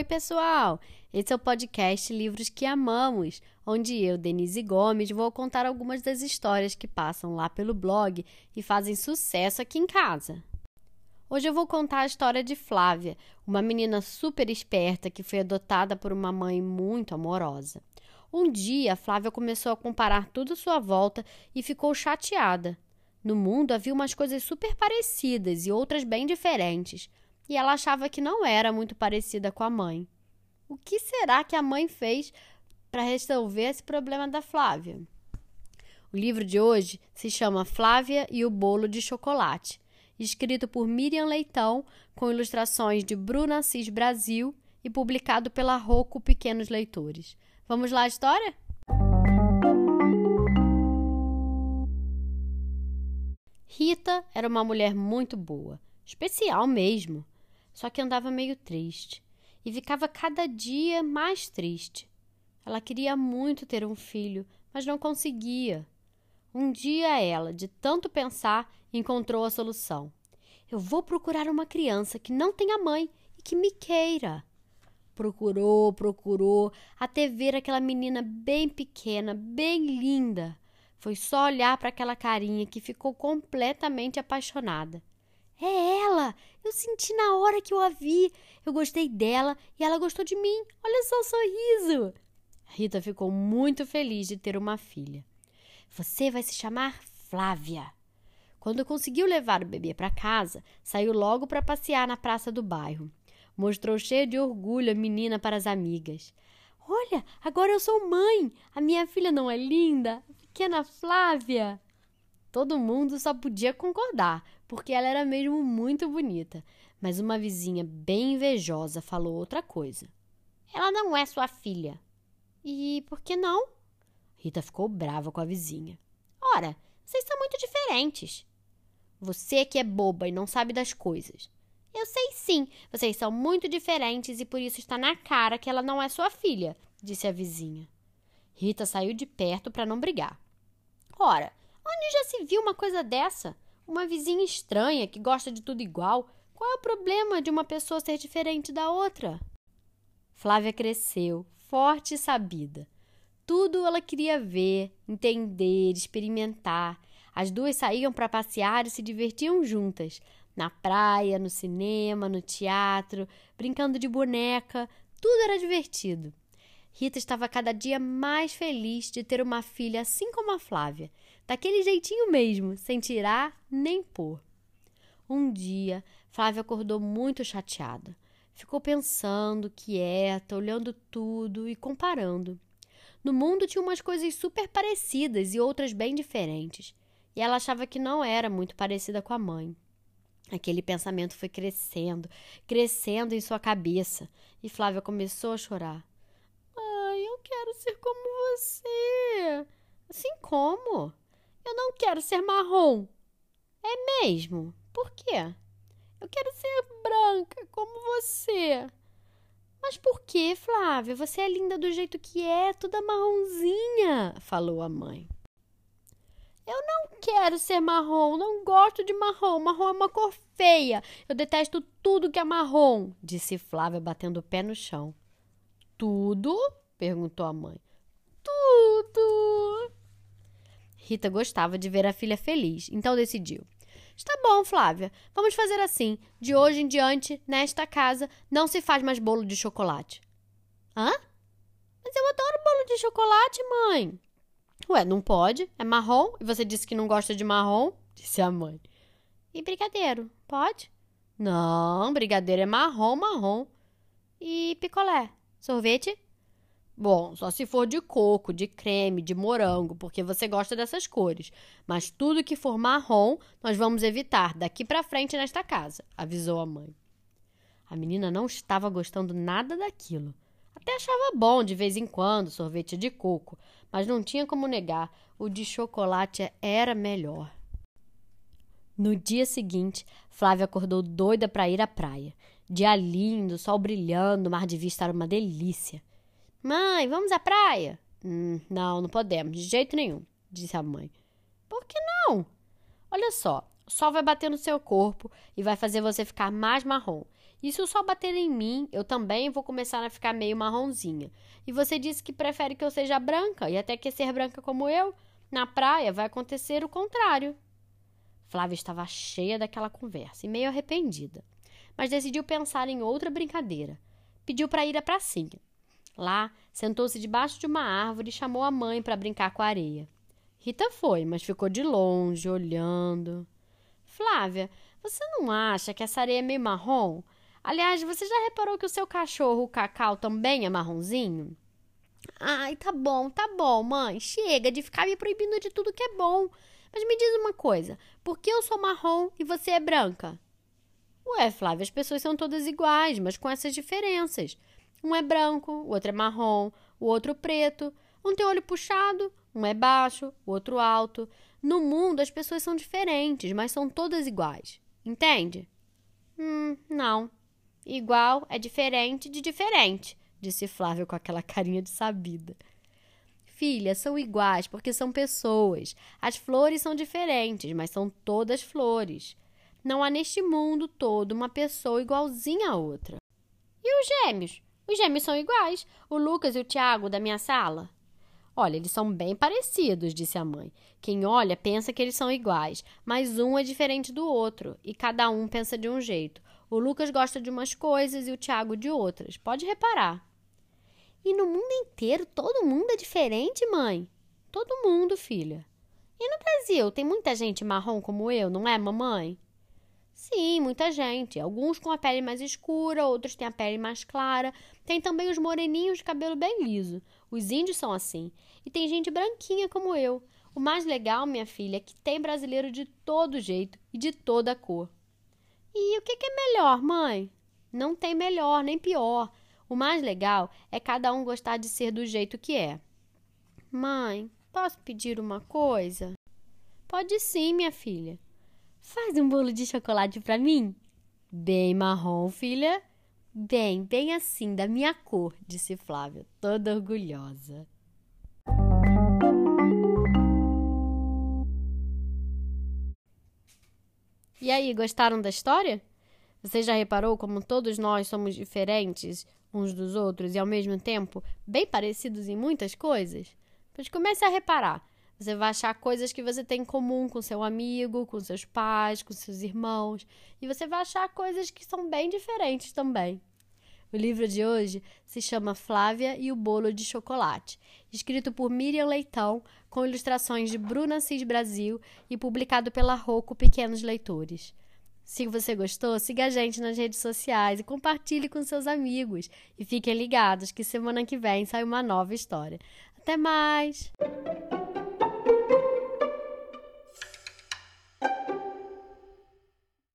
Oi, pessoal! Esse é o podcast Livros que Amamos, onde eu, Denise Gomes, vou contar algumas das histórias que passam lá pelo blog e fazem sucesso aqui em casa. Hoje eu vou contar a história de Flávia, uma menina super esperta que foi adotada por uma mãe muito amorosa. Um dia, Flávia começou a comparar tudo à sua volta e ficou chateada. No mundo havia umas coisas super parecidas e outras bem diferentes e ela achava que não era muito parecida com a mãe. O que será que a mãe fez para resolver esse problema da Flávia? O livro de hoje se chama Flávia e o Bolo de Chocolate, escrito por Miriam Leitão, com ilustrações de Bruna Assis Brasil e publicado pela Rocco Pequenos Leitores. Vamos lá história? Rita era uma mulher muito boa, especial mesmo só que andava meio triste e ficava cada dia mais triste. Ela queria muito ter um filho, mas não conseguia. Um dia ela, de tanto pensar, encontrou a solução. Eu vou procurar uma criança que não tenha mãe e que me queira. Procurou, procurou, até ver aquela menina bem pequena, bem linda. Foi só olhar para aquela carinha que ficou completamente apaixonada. É ela! Eu senti na hora que eu a vi. Eu gostei dela e ela gostou de mim. Olha só o sorriso! Rita ficou muito feliz de ter uma filha. Você vai se chamar Flávia. Quando conseguiu levar o bebê para casa, saiu logo para passear na praça do bairro. Mostrou cheia de orgulho a menina para as amigas. Olha, agora eu sou mãe! A minha filha não é linda? A pequena Flávia! Todo mundo só podia concordar, porque ela era mesmo muito bonita. Mas uma vizinha bem invejosa falou outra coisa. Ela não é sua filha. E por que não? Rita ficou brava com a vizinha. Ora, vocês são muito diferentes. Você que é boba e não sabe das coisas. Eu sei sim, vocês são muito diferentes e por isso está na cara que ela não é sua filha, disse a vizinha. Rita saiu de perto para não brigar. Ora, Onde já se viu uma coisa dessa? Uma vizinha estranha que gosta de tudo igual. Qual é o problema de uma pessoa ser diferente da outra? Flávia cresceu, forte e sabida. Tudo ela queria ver, entender, experimentar. As duas saíam para passear e se divertiam juntas, na praia, no cinema, no teatro, brincando de boneca. Tudo era divertido. Rita estava cada dia mais feliz de ter uma filha assim como a Flávia, daquele jeitinho mesmo, sem tirar nem pôr. Um dia, Flávia acordou muito chateada. Ficou pensando, quieta, olhando tudo e comparando. No mundo tinha umas coisas super parecidas e outras bem diferentes, e ela achava que não era muito parecida com a mãe. Aquele pensamento foi crescendo, crescendo em sua cabeça, e Flávia começou a chorar quero ser como você. Assim como? Eu não quero ser marrom. É mesmo? Por quê? Eu quero ser branca como você. Mas por que, Flávia? Você é linda do jeito que é, toda marronzinha, falou a mãe. Eu não quero ser marrom, não gosto de marrom. Marrom é uma cor feia. Eu detesto tudo que é marrom, disse Flávia, batendo o pé no chão. Tudo? perguntou a mãe. Tudo. Rita gostava de ver a filha feliz, então decidiu. Está bom, Flávia. Vamos fazer assim. De hoje em diante, nesta casa, não se faz mais bolo de chocolate. Hã? Mas eu adoro bolo de chocolate, mãe. Ué, não pode? É marrom e você disse que não gosta de marrom? Disse a mãe. E brigadeiro, pode? Não, brigadeiro é marrom, marrom. E picolé? Sorvete? Bom, só se for de coco, de creme, de morango, porque você gosta dessas cores. Mas tudo que for marrom, nós vamos evitar daqui para frente nesta casa, avisou a mãe. A menina não estava gostando nada daquilo. Até achava bom de vez em quando sorvete de coco, mas não tinha como negar, o de chocolate era melhor. No dia seguinte, Flávia acordou doida para ir à praia. Dia lindo, sol brilhando, mar de vista era uma delícia. Mãe, vamos à praia? Hum, não, não podemos, de jeito nenhum, disse a mãe. Por que não? Olha só, o sol vai bater no seu corpo e vai fazer você ficar mais marrom. E se o sol bater em mim, eu também vou começar a ficar meio marronzinha. E você disse que prefere que eu seja branca, e até que ser branca como eu, na praia vai acontecer o contrário. Flávia estava cheia daquela conversa e meio arrependida, mas decidiu pensar em outra brincadeira. Pediu para ir à pracinha. Lá, sentou-se debaixo de uma árvore e chamou a mãe para brincar com a areia. Rita foi, mas ficou de longe, olhando. Flávia, você não acha que essa areia é meio marrom? Aliás, você já reparou que o seu cachorro, o Cacau, também é marronzinho? Ai, tá bom, tá bom, mãe. Chega de ficar me proibindo de tudo que é bom. Mas me diz uma coisa: por que eu sou marrom e você é branca? Ué, Flávia, as pessoas são todas iguais, mas com essas diferenças. Um é branco, o outro é marrom, o outro preto. Um tem olho puxado, um é baixo, o outro alto. No mundo as pessoas são diferentes, mas são todas iguais. Entende? Hum, não. Igual é diferente de diferente, disse Flávia com aquela carinha de sabida. Filha, são iguais porque são pessoas. As flores são diferentes, mas são todas flores. Não há neste mundo todo uma pessoa igualzinha a outra. E os gêmeos? Os gêmeos são iguais. O Lucas e o Tiago da minha sala. Olha, eles são bem parecidos, disse a mãe. Quem olha pensa que eles são iguais, mas um é diferente do outro e cada um pensa de um jeito. O Lucas gosta de umas coisas e o Tiago de outras. Pode reparar. E no mundo inteiro todo mundo é diferente, mãe? Todo mundo, filha. E no Brasil tem muita gente marrom como eu, não é, mamãe? Sim, muita gente. Alguns com a pele mais escura, outros têm a pele mais clara. Tem também os moreninhos de cabelo bem liso. Os índios são assim. E tem gente branquinha como eu. O mais legal, minha filha, é que tem brasileiro de todo jeito e de toda cor. E o que, é melhor, mãe? Não tem melhor nem pior. O mais legal é cada um gostar de ser do jeito que é. Mãe, posso pedir uma coisa? Pode sim, minha filha. Faz um bolo de chocolate para mim? Bem marrom, filha. Bem, bem assim, da minha cor, disse Flávia, toda orgulhosa. E aí, gostaram da história? Você já reparou como todos nós somos diferentes uns dos outros e ao mesmo tempo bem parecidos em muitas coisas? Pois comece a reparar. Você vai achar coisas que você tem em comum com seu amigo, com seus pais, com seus irmãos, e você vai achar coisas que são bem diferentes também. O livro de hoje se chama Flávia e o Bolo de Chocolate, escrito por Miriam Leitão, com ilustrações de Bruna Cis Brasil e publicado pela Rocco Pequenos Leitores. Se você gostou, siga a gente nas redes sociais e compartilhe com seus amigos. E fiquem ligados que semana que vem sai uma nova história. Até mais!